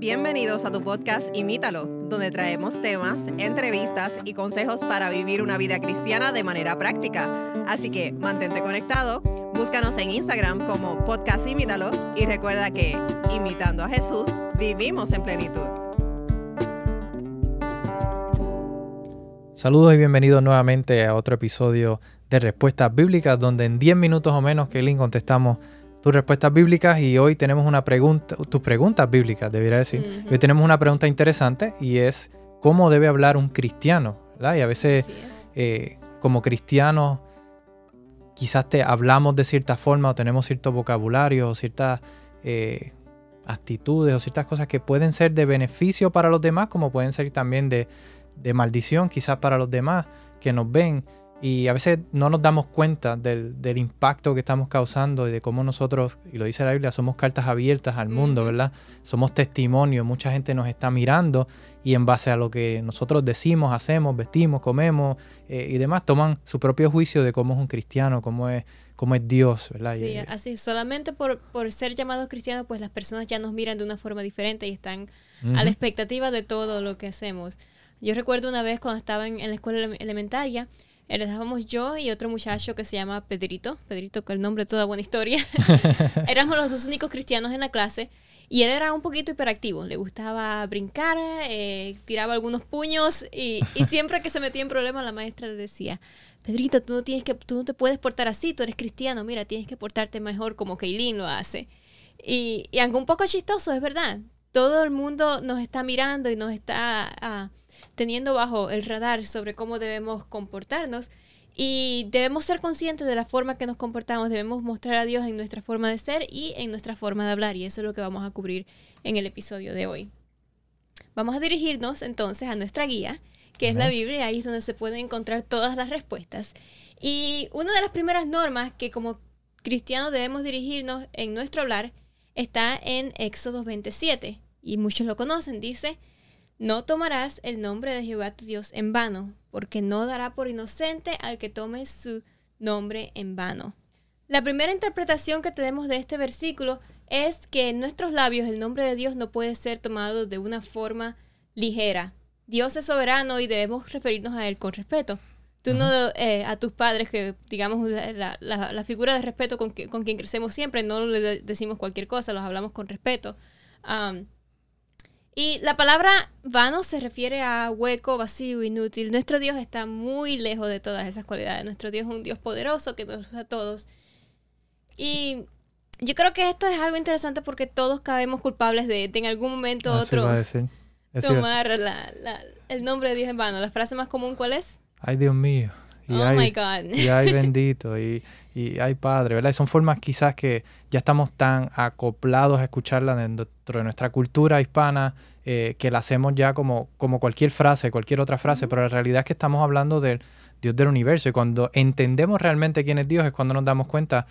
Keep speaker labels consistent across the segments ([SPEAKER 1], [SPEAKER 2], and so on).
[SPEAKER 1] Bienvenidos a tu podcast Imítalo, donde traemos temas, entrevistas y consejos para vivir una vida cristiana de manera práctica. Así que mantente conectado, búscanos en Instagram como podcast Imítalo y recuerda que, imitando a Jesús, vivimos en plenitud.
[SPEAKER 2] Saludos y bienvenidos nuevamente a otro episodio de Respuestas Bíblicas, donde en 10 minutos o menos, Kelly, contestamos tus respuestas bíblicas y hoy tenemos una pregunta, tus preguntas bíblicas, debería decir. Hoy tenemos una pregunta interesante y es cómo debe hablar un cristiano, ¿verdad? Y a veces eh, como cristianos quizás te hablamos de cierta forma o tenemos cierto vocabulario o ciertas eh, actitudes o ciertas cosas que pueden ser de beneficio para los demás como pueden ser también de, de maldición quizás para los demás que nos ven. Y a veces no nos damos cuenta del, impacto que estamos causando y de cómo nosotros, y lo dice la Biblia, somos cartas abiertas al mundo, ¿verdad? Somos testimonio, mucha gente nos está mirando y en base a lo que nosotros decimos, hacemos, vestimos, comemos eh, y demás, toman su propio juicio de cómo es un cristiano, cómo es, cómo es Dios, ¿verdad?
[SPEAKER 3] Sí, así, solamente por, por ser llamados cristianos, pues las personas ya nos miran de una forma diferente y están a la expectativa de todo lo que hacemos. Yo recuerdo una vez cuando estaba en, en la escuela elementaria, estábamos yo y otro muchacho que se llama Pedrito, Pedrito que el nombre toda buena historia. Éramos los dos únicos cristianos en la clase y él era un poquito hiperactivo, le gustaba brincar, eh, tiraba algunos puños y, siempre que se metía en problemas la maestra le decía, Pedrito, tú no, tienes que, tú no te puedes portar así, tú eres cristiano, mira, tienes que portarte mejor como Kaylin lo hace. Y, y aunque un poco chistoso, es verdad, todo el mundo nos está mirando y nos está... Ah, teniendo bajo el radar sobre cómo debemos comportarnos y debemos ser conscientes de la forma que nos comportamos, debemos mostrar a Dios en nuestra forma de ser y en nuestra forma de hablar y eso es lo que vamos a cubrir en el episodio de hoy. Vamos a dirigirnos entonces a nuestra guía, que es la Biblia, ahí es donde se pueden encontrar todas las respuestas. Y una de las primeras normas que como cristianos debemos dirigirnos en nuestro hablar está en Éxodo 27, y muchos lo conocen, dice, no tomarás el nombre de Jehová tu Dios en vano, porque no dará por inocente al que tome su nombre en vano. La primera interpretación que tenemos de este versículo es que en nuestros labios el nombre de Dios no puede ser tomado de una forma ligera. Dios es soberano y debemos referirnos a Él con respeto. Tú no eh, a tus padres, que digamos la, figura de respeto con, con, quien crecemos siempre, no le decimos cualquier cosa, los hablamos con respeto. Y la palabra vano se refiere a hueco, vacío, inútil. Nuestro Dios está muy lejos de todas esas cualidades. Nuestro Dios es un Dios poderoso que nos usa a todos. Y yo creo que esto es algo interesante porque todos cabemos culpables de, en algún momento otro tomar el nombre de Dios en vano. La frase más común, ¿cuál es?
[SPEAKER 2] Ay, Dios mío.
[SPEAKER 3] Y oh my God.
[SPEAKER 2] Y bendito. Y, y ay, Padre, ¿verdad? Y son formas quizás que ya estamos tan acoplados a escucharla dentro de nuestra cultura hispana eh, que la hacemos ya como, como cualquier frase, cualquier otra frase, pero la realidad es que estamos hablando del Dios del universo y cuando entendemos realmente quién es Dios es cuando nos damos cuenta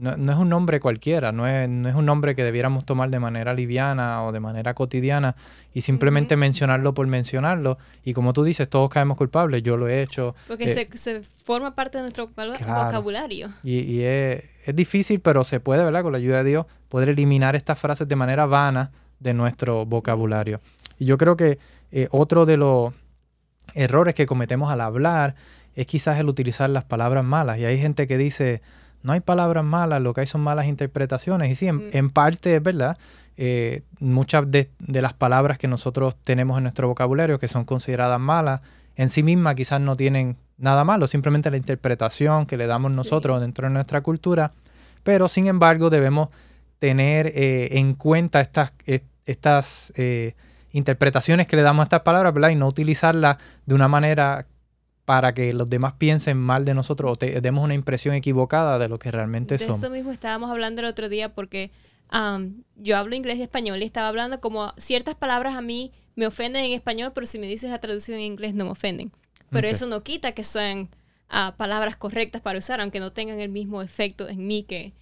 [SPEAKER 2] no, es un nombre cualquiera, no es, no es, un nombre que debiéramos tomar de manera liviana o de manera cotidiana y simplemente mencionarlo por mencionarlo. Y como tú dices, todos caemos culpables, yo lo he hecho.
[SPEAKER 3] Porque eh, se, forma parte de nuestro vocabulario.
[SPEAKER 2] Y, es, difícil, pero se puede, ¿verdad? Con la ayuda de Dios, poder eliminar estas frases de manera vana de nuestro vocabulario. Y yo creo que eh, otro de los errores que cometemos al hablar es quizás el utilizar las palabras malas. Y hay gente que dice no hay palabras malas, lo que hay son malas interpretaciones. Y sí, en, mm. parte es verdad. Eh, muchas de, las palabras que nosotros tenemos en nuestro vocabulario que son consideradas malas, en sí mismas quizás no tienen nada malo, simplemente la interpretación que le damos nosotros dentro de nuestra cultura. Pero sin embargo debemos tener eh, en cuenta estas, estas eh, interpretaciones que le damos a estas palabras, ¿verdad? Y no utilizarlas de una manera para que los demás piensen mal de nosotros o te, demos una impresión equivocada de lo que realmente somos.
[SPEAKER 3] De eso mismo estábamos hablando el otro día porque yo hablo inglés y español y estaba hablando como ciertas palabras a mí me ofenden en español, pero si me dices la traducción en inglés no me ofenden. Pero eso no quita que sean ah, palabras correctas para usar, aunque no tengan el mismo efecto en mí que,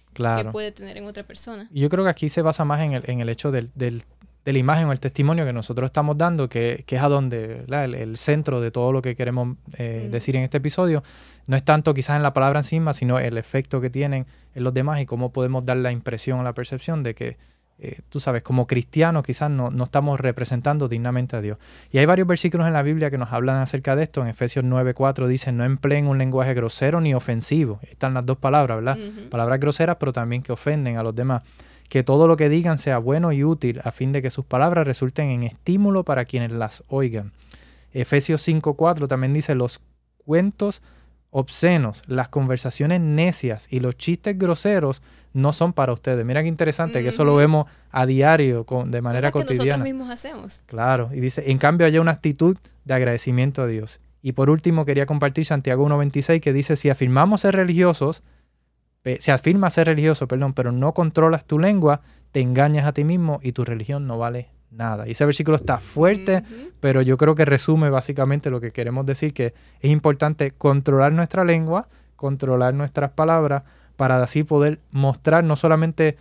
[SPEAKER 3] puede tener en otra persona.
[SPEAKER 2] Yo creo que aquí se basa más en el, en el hecho del, del de la imagen o el testimonio que nosotros estamos dando, que, es a donde el, centro de todo lo que queremos eh, mm. decir en este episodio, no es tanto quizás en la palabra encima, sino el efecto que tienen en los demás y cómo podemos dar la impresión o la percepción de que, eh, tú sabes, como cristianos quizás no, no, estamos representando dignamente a Dios. Y hay varios versículos en la Biblia que nos hablan acerca de esto. En Efesios 9:4 dice, no empleen un lenguaje grosero ni ofensivo. Están las dos palabras, ¿verdad? Palabras groseras, pero también que ofenden a los demás. Que todo lo que digan sea bueno y útil, a fin de que sus palabras resulten en estímulo para quienes las oigan. Efesios 5:4 también dice, los cuentos obscenos, las conversaciones necias y los chistes groseros no son para ustedes. Mira qué interesante, que eso lo vemos a diario con, de manera
[SPEAKER 3] que
[SPEAKER 2] cotidiana.
[SPEAKER 3] Nosotros mismos hacemos.
[SPEAKER 2] Claro, y dice, en cambio hay una actitud de agradecimiento a Dios. Y por último quería compartir Santiago 1.26 que dice, si afirmamos ser religiosos, si afirmas ser religioso, perdón, pero no controlas tu lengua, te engañas a ti mismo y tu religión no vale nada. Y ese versículo está fuerte, pero yo creo que resume básicamente lo que queremos decir, que es importante controlar nuestra lengua, controlar nuestras palabras, para así poder mostrar no solamente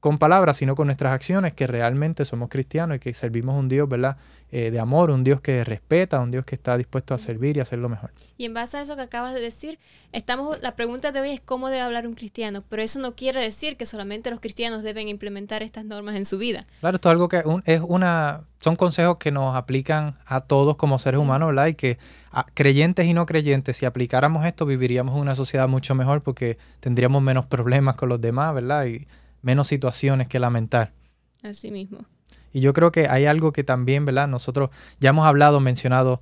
[SPEAKER 2] con palabras, sino con nuestras acciones, que realmente somos cristianos y que servimos un Dios, ¿verdad? Eh, de amor, un Dios que respeta, un Dios que está dispuesto a servir y hacer lo mejor.
[SPEAKER 3] Y en base a eso que acabas de decir, estamos, la pregunta de hoy es cómo debe hablar un cristiano, pero eso no quiere decir que solamente los cristianos deben implementar estas normas en su vida.
[SPEAKER 2] Claro, esto es algo que es una, son consejos que nos aplican a todos como seres humanos, ¿verdad? Y que creyentes y no creyentes, si aplicáramos esto, viviríamos en una sociedad mucho mejor porque tendríamos menos problemas con los demás, ¿verdad? Y menos situaciones que lamentar.
[SPEAKER 3] Así mismo.
[SPEAKER 2] Y yo creo que hay algo que también, ¿verdad? Nosotros ya hemos hablado, mencionado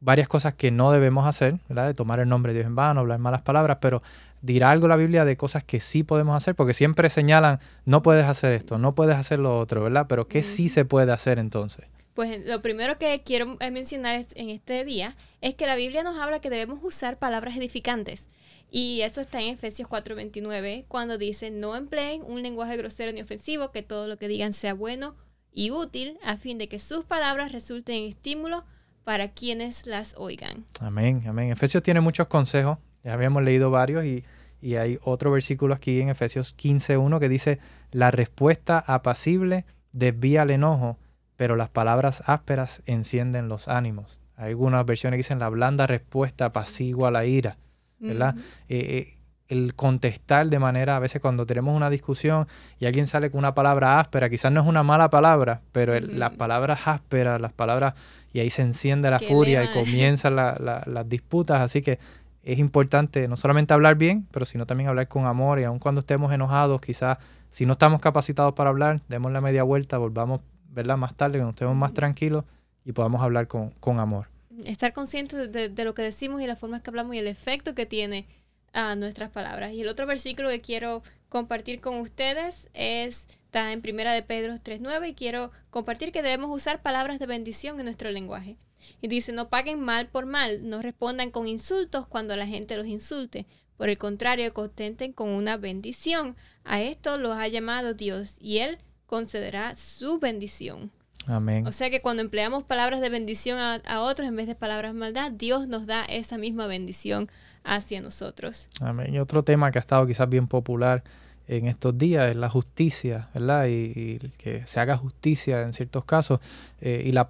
[SPEAKER 2] varias cosas que no debemos hacer, ¿verdad? De tomar el nombre de Dios en vano, hablar malas palabras, pero dirá algo la Biblia de cosas que sí podemos hacer, porque siempre señalan, no puedes hacer esto, no puedes hacer lo otro, ¿verdad? Pero ¿qué sí se puede hacer entonces?
[SPEAKER 3] Pues lo primero que quiero mencionar en este día es que la Biblia nos habla que debemos usar palabras edificantes. Y eso está en Efesios 4:29, cuando dice, no empleen un lenguaje grosero ni ofensivo, que todo lo que digan sea bueno y útil, a fin de que sus palabras resulten en estímulo para quienes las oigan.
[SPEAKER 2] Amén, amén. Efesios tiene muchos consejos, ya habíamos leído varios y, y hay otro versículo aquí en Efesios 15:1 que dice, la respuesta apacible desvía el enojo, pero las palabras ásperas encienden los ánimos. Hay algunas versiones que dicen, la blanda respuesta apacigua la ira. ¿Verdad? Eh, eh, el contestar de manera, a veces cuando tenemos una discusión y alguien sale con una palabra áspera, quizás no es una mala palabra, pero las palabras ásperas, las palabras, y ahí se enciende la furia y comienzan las disputas, así que es importante no solamente hablar bien, pero sino también hablar con amor y aun cuando estemos enojados, quizás si no estamos capacitados para hablar, demos la media vuelta, volvamos, ¿verdad? Más tarde, cuando estemos más tranquilos y podamos hablar con, con amor
[SPEAKER 3] estar conscientes de, lo que decimos y la forma en que hablamos y el efecto que tiene a nuestras palabras. Y el otro versículo que quiero compartir con ustedes es, está en Primera de Pedro 3.9 y quiero compartir que debemos usar palabras de bendición en nuestro lenguaje. Y dice, no paguen mal por mal, no respondan con insultos cuando la gente los insulte. Por el contrario, contenten con una bendición. A esto los ha llamado Dios y Él concederá su bendición.
[SPEAKER 2] Amén.
[SPEAKER 3] O sea que cuando empleamos palabras de bendición a, otros en vez de palabras maldad, Dios nos da esa misma bendición hacia nosotros.
[SPEAKER 2] Amén. Y otro tema que ha estado quizás bien popular en estos días es la justicia, ¿verdad? Y, que se haga justicia en ciertos casos. Eh, y la,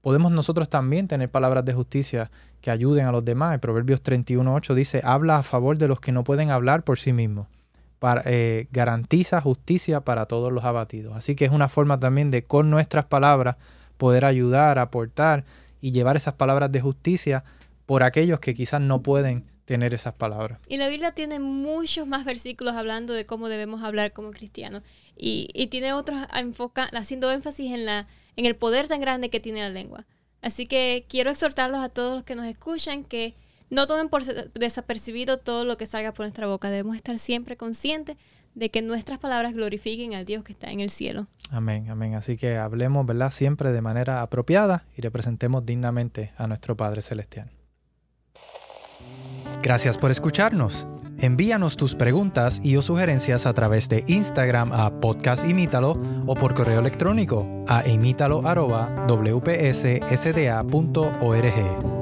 [SPEAKER 2] podemos nosotros también tener palabras de justicia que ayuden a los demás. En Proverbios 31.8 dice, habla a favor de los que no pueden hablar por sí mismos eh, garantiza justicia para todos los abatidos. Así que es una forma también de con nuestras palabras poder ayudar, aportar y llevar esas palabras de justicia por aquellos que quizás no pueden tener esas palabras.
[SPEAKER 3] Y la Biblia tiene muchos más versículos hablando de cómo debemos hablar como cristianos y, y tiene otros enfoca, haciendo énfasis en, la, en el poder tan grande que tiene la lengua. Así que quiero exhortarlos a todos los que nos escuchan que no tomen por desapercibido todo lo que salga por nuestra boca. Debemos estar siempre conscientes de que nuestras palabras glorifiquen al Dios que está en el cielo.
[SPEAKER 2] Amén, amén. Así que hablemos, ¿verdad? Siempre de manera apropiada y representemos dignamente a nuestro Padre Celestial.
[SPEAKER 4] Gracias por escucharnos. Envíanos tus preguntas y o sugerencias a través de Instagram a Podcast Imítalo o por correo electrónico a imítalo.wpssda.org.